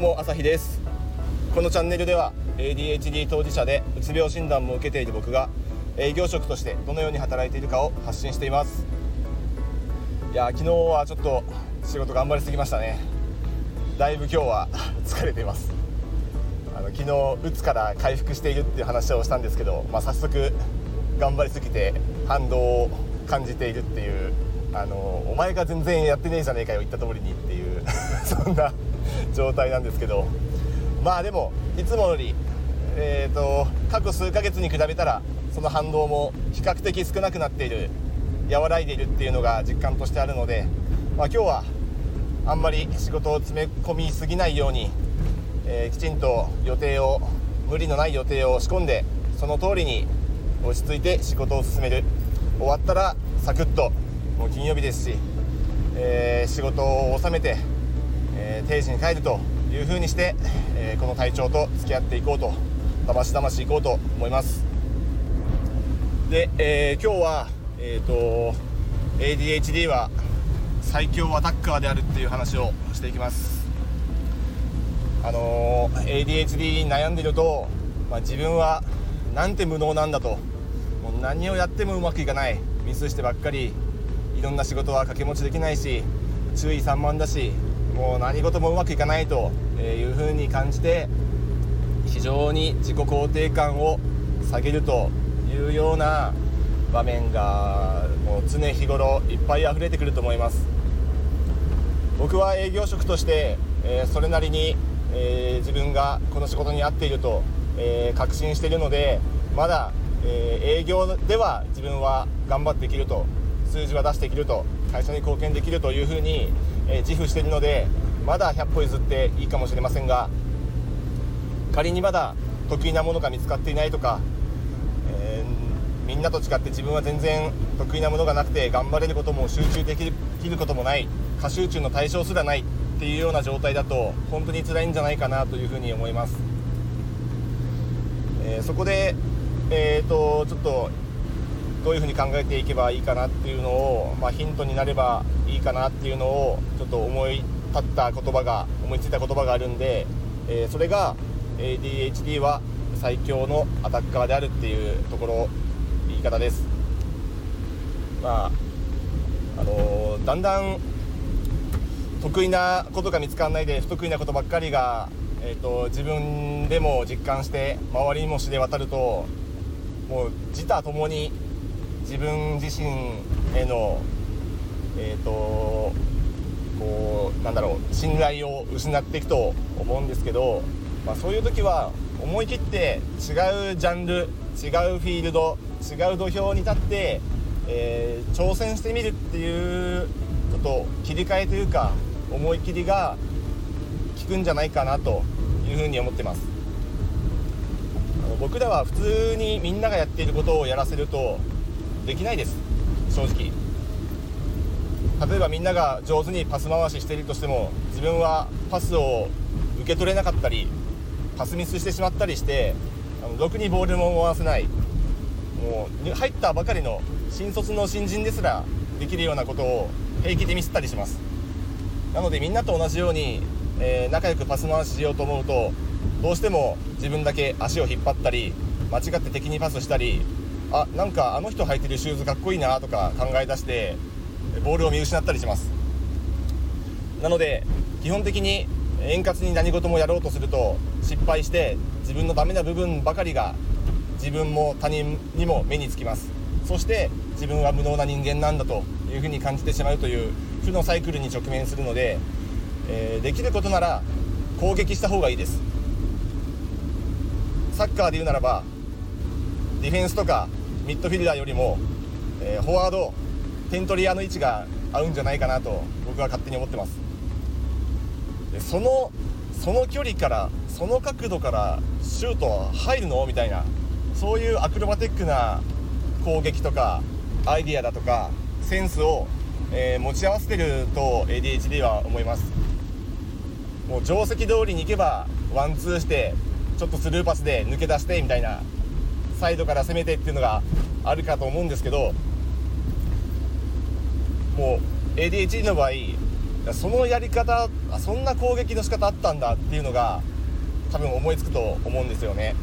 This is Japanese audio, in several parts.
うも朝日です。このチャンネルでは ADHD 当事者でうつ病診断も受けている僕が営業職としてどのように働いているかを発信しています。いや昨日はちょっと仕事頑張りすぎましたね。だいぶ今日は疲れています。あの昨日うつから回復しているっていう話をしたんですけど、まあ、早速頑張りすぎて反動を感じているっていうあのお前が全然やってねえじゃねえかよ言った通りにっていう そんな状態なんですけどまあでもいつもより、えーと、過去数ヶ月に比べたらその反動も比較的少なくなっている和らいでいるっていうのが実感としてあるので、まあ、今日はあんまり仕事を詰め込みすぎないように、えー、きちんと予定を無理のない予定を仕込んでその通りに落ち着いて仕事を進める。終わったらサクッともう金曜日ですし、えー、仕事を収めて、えー、定時に帰るというふうにして、えー、この体調と付き合っていこうとだましだましいこうと思います。で、え今日はえっ、と ADHD は最強アタッカーであるっていう話をしていきます。あの ADHD に悩んでいると、まあ、自分はなんて無能なんだともう何をやってもうまくいかない。ミスしてばっかりいろんな仕事は掛け持ちできないし注意散漫だしもう何事もうまくいかないというふうに感じて非常に自己肯定感を下げるというような場面がもう常日頃いっぱい溢れてくると思います。僕は営業職として、えそれなりに、え自分がこの仕事に合っていると、え確信しているのでまだえ、営業では自分は頑張っていけると数字は出していけると会社に貢献できるというふうに、え、自負しているのでまだ100歩譲っていいかもしれませんが仮にまだ得意なものが見つかっていないとか、えー、みんなと違って自分は全然得意なものがなくて頑張れることも集中できることもない過集中の対象すらないっていうような状態だと本当に辛いんじゃないかなというふうに思います。えー、そこでえーと、ちょっとどういうふうに考えていけばいいかなっていうのを、まあ、ヒントになればいいかなっていうのをちょっと思い立った言葉が思いついた言葉があるんで、えー、それが ADHD は最強のアタッカーであるっていうところ言い方です。まああのー、だんだん得意なことが見つからないで不得意なことばっかりが、えーと自分でも実感して周りにも知れ渡るともう自他ともに自分自身へのえっ、ー、とこうなんだろう信頼を失っていくと思うんですけど、まあ、そういう時は思い切って違うジャンル違うフィールド違う土俵に立って、えー、挑戦してみるっていうちょっと切り替えというか思い切りが効くんじゃないかなというふうに思ってます。僕らは普通にみんながやっていることをやらせるとできないです。正直。例えばみんなが上手にパス回ししているとしても自分はパスを受け取れなかったりパスミスしてしまったりしてあのろくにボールも回せない。もう入ったばかりの新卒の新人ですらできるようなことを平気でミスったりします。なのでみんなと同じように、えー、仲良くパス回ししようと思うとどうしても自分だけ足を引っ張ったり間違って敵にパスしたりあなんかあの人履いてるシューズかっこいいなとか考え出してボールを見失ったりします。なので基本的に円滑に何事もやろうとすると失敗して自分のダメな部分ばかりが自分も他人にも目につきます。そして自分は無能な人間なんだというふうに感じてしまうという負のサイクルに直面するので、えー、できることなら攻撃した方がいいです。サッカーで言うならばディフェンスとかミッドフィルダーよりも、えー、フォワード点取り屋の位置が合うんじゃないかなと僕は勝手に思ってます。でそのその距離からその角度からシュート入るの？みたいなそういうアクロバティックな攻撃とかアイディアだとかセンスを、えー、持ち合わせてると ADHD は思います。もう定石通りに行けばワンツーしてちょっとスルーパスで抜け出してみたいな。サイドから攻めてっていうのがあるかと思うんですけどもう ADHD の場合そのやり方そんな攻撃の仕方あったんだっていうのが多分思いつくと思うんですよね。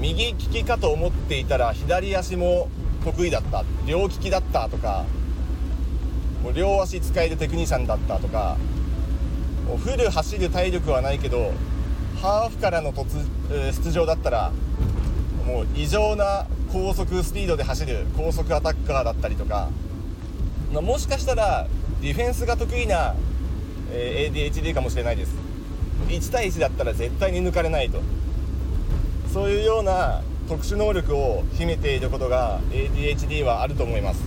右利きかと思っていたら左足も得意だった。両利きだったとかもう両足使えるテクニシャンだったとかもうフル走る体力はないけどハーフからの突出場だったらもう異常な高速スピードで走る高速アタッカーだったりとか、まあ、もしかしたらディフェンスが得意な、え、ADHD かもしれないです。1対1だったら絶対に抜かれないと。そういうような特殊能力を秘めていることが ADHD はあると思います。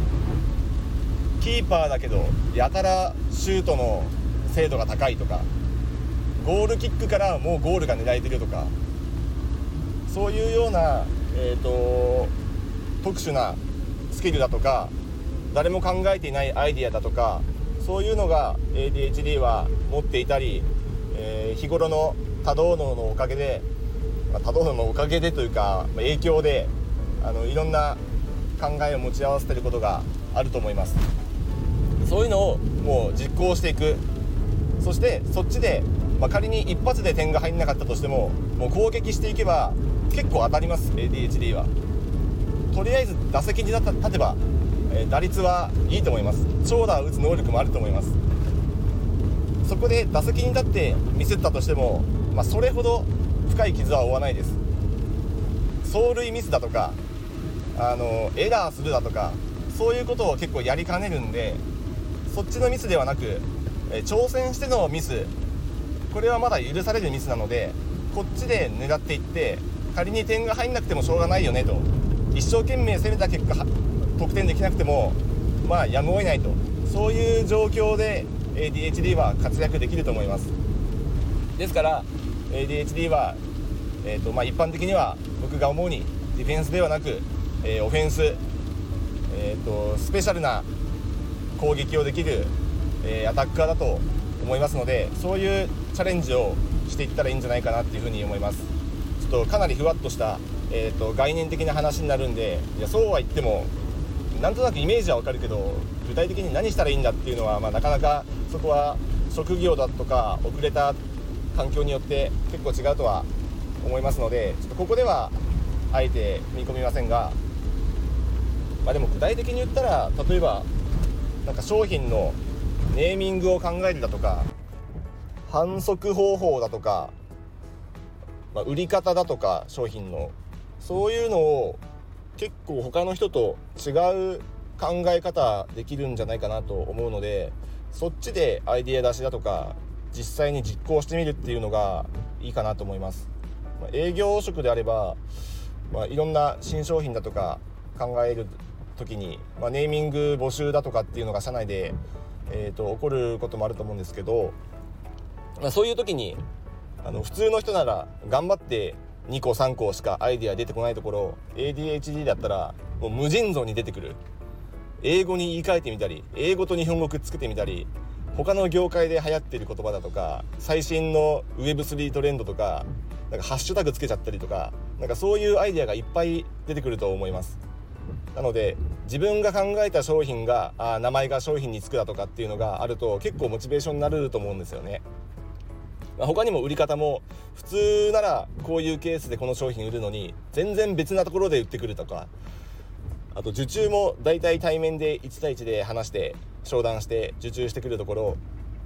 キーパーだけどやたらシュートの精度が高いとかゴールキックからもうゴールが狙えてるとかそういうような、えーと、特殊なスキルだとか誰も考えていないアイディアだとかそういうのが ADHD は持っていたり、えー、日頃の多動脳のおかげで、まあ、多動脳のおかげでというか、まあ、影響であのいろんな考えを持ち合わせてることがあると思います。そういうのをもう実行していく。そしてそっちで、まあ、仮に一発で点が入んなかったとしてももう攻撃していけば結構当たります ADHD は。とりあえず打席に立てば、えー、打率はいいと思います。長打を打つ能力もあると思います。そこで打席に立ってミスったとしても、まあ、それほど深い傷は負わないです。走塁ミスだとかあのエラーするだとかそういうことを結構やりかねるんでそっちのミスではなく、え、挑戦してのミスこれはまだ許されるミスなのでこっちで狙っていって仮に点が入んなくてもしょうがないよねと。一生懸命攻めた結果得点できなくてもまあやむを得ないと。そういう状況で ADHD は活躍できると思います。ですから ADHD は、えーとまあ、一般的には僕が思うにディフェンスではなく、えー、オフェンス、えーと、スペシャルな攻撃をできる、えー、アタッカーだと思いますのでそういうチャレンジをしていったらいいんじゃないかなっていうふうに思います。ちょっとかなりふわっとした、えーと、概念的な話になるんでいやそうは言ってもなんとなくイメージはわかるけど具体的に何したらいいんだっていうのは、まあ、なかなかそこは職業だとか遅れた環境によって結構違うとは思いますのでちょっとここではあえて見込みませんが、まあ、でも具体的に言ったら例えばなんか商品のネーミングを考えるだとか反則方法だとかまあ、売り方だとか商品の。そういうのを結構他の人と違う考え方できるんじゃないかなと思うのでそっちでアイデア出しだとか実際に実行してみるっていうのがいいかなと思います、まあ、営業職であれば、まあ、いろんな新商品だとか考える時に、まあ、ネーミング募集だとかっていうのが社内で、えーと、と起こることもあると思うんですけど、まあ、そういう時にあの普通の人なら頑張って2個3個しかアイデア出てこないところ ADHD だったらもう無尽蔵に出てくる。英語に言い換えてみたり英語と日本語くっつけてみたり他の業界で流行ってる言葉だとか最新の Web3 トレンドとかなんかハッシュタグつけちゃったりとかなんかそういうアイデアがいっぱい出てくると思います。なので自分が考えた商品があ名前が商品につくだとかっていうのがあると結構モチベーションになれると思うんですよね。他にも売り方も普通ならこういうケースでこの商品売るのに全然別なところで売ってくるとか。あと受注も大体対面で1対1で話して商談して受注してくるところ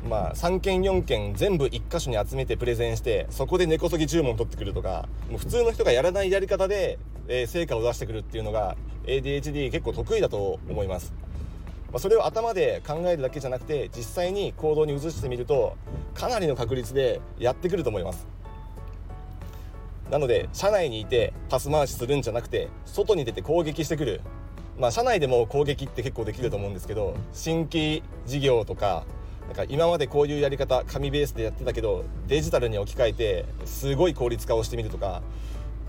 まあ3件4件全部1箇所に集めてプレゼンしてそこで根こそぎ注文取ってくるとか。もう普通の人がやらないやり方で、えー、成果を出してくるっていうのが ADHD 結構得意だと思います。まあ、それを頭で考えるだけじゃなくて実際に行動に移してみるとかなりの確率でやってくると思いますなので社内にいてパス回しするんじゃなくて外に出て攻撃してくるまあ社内でも攻撃って結構できると思うんですけど新規事業とかなんか今までこういうやり方紙ベースでやってたけどデジタルに置き換えてすごい効率化をしてみるとか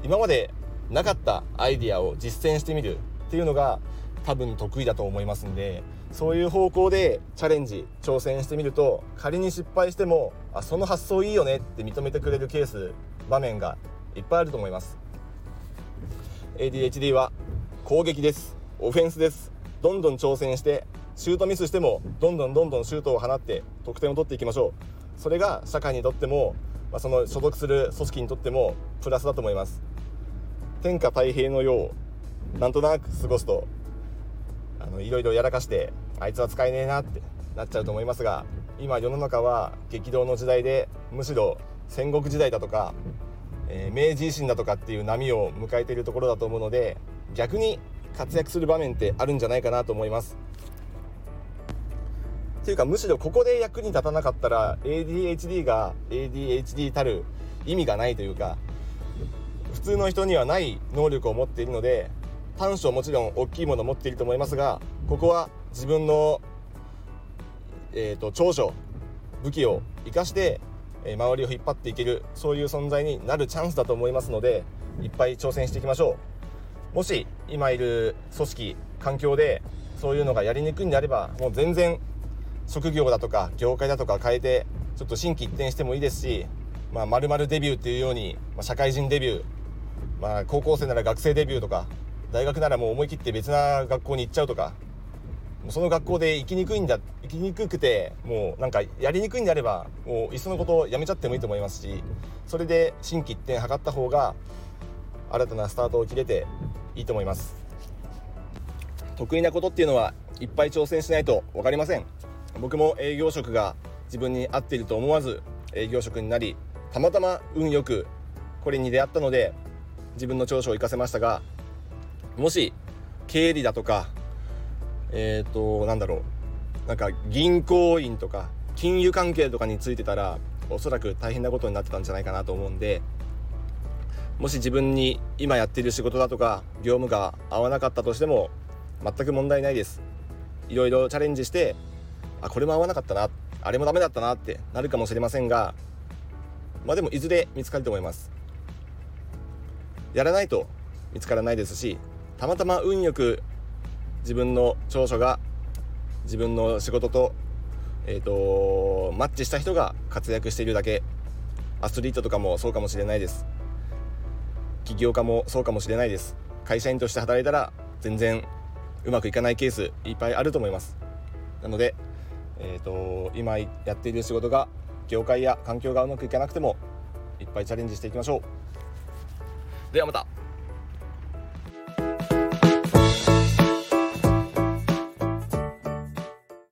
今までなかったアイディアを実践してみるっていうのが多分得意だと思いますんでそういう方向でチャレンジ挑戦してみると仮に失敗してもあその発想いいよねって認めてくれるケース場面がいっぱいあると思います。ADHD は攻撃です。オフェンスです。どんどん挑戦してシュートミスしてもどんどんどんどんシュートを放って得点を取っていきましょう。それが社会にとっても、ま、その所属する組織にとってもプラスだと思います。天下太平のようなんとなく過ごすとあのいろいろやらかしてあいつは使えねえなってなっちゃうと思いますが今世の中は激動の時代でむしろ戦国時代だとか、えー、明治維新だとかっていう波を迎えているところだと思うので逆に活躍する場面ってあるんじゃないかなと思います。っていうかむしろここで役に立たなかったら ADHD が ADHD たる意味がないというか普通の人にはない能力を持っているので短所もちろん大きいものを持っていると思いますがここは自分の、えーと、長所武器を生かして、え周りを引っ張っていけるそういう存在になるチャンスだと思いますのでいっぱい挑戦していきましょう。もし今いる組織環境でそういうのがやりにくいんであればもう全然職業だとか業界だとか変えてちょっと心機一転してもいいですしまあ、〇〇デビューっていうように、まあ、社会人デビュー、まあ、高校生なら学生デビューとか大学ならもう思い切って別な学校に行っちゃうとかその学校で生きにくいんだ生きにくくてもうなんかやりにくいんであればもういっそのことやめちゃってもいいと思いますしそれで心機一転図った方が新たなスタートを切れていいと思います。得意なことっていうのはいっぱい挑戦しないと分かりません。僕も営業職が自分に合っていると思わず営業職になりたまたま運よくこれに出会ったので自分の長所を生かせましたがもし経理だとかえっ、ー、となんだろうなんか銀行員とか金融関係とかについてたらおそらく大変なことになってたんじゃないかなと思うんでもし自分に今やっている仕事だとか業務が合わなかったとしても全く問題ないです。いろいろチャレンジしてあこれも合わなかったなあれもダメだったなってなるかもしれませんがまあでもいずれ見つかると思います。やらないと見つからないですしたまたま運よく自分の長所が自分の仕事と,、えーと、マッチした人が活躍しているだけアスリートとかもそうかもしれないです。起業家もそうかもしれないです。会社員として働いたら全然うまくいかないケースいっぱいあると思います。なので、えーと今やっている仕事が業界や環境がうまくいかなくてもいっぱいチャレンジしていきましょう。ではまた。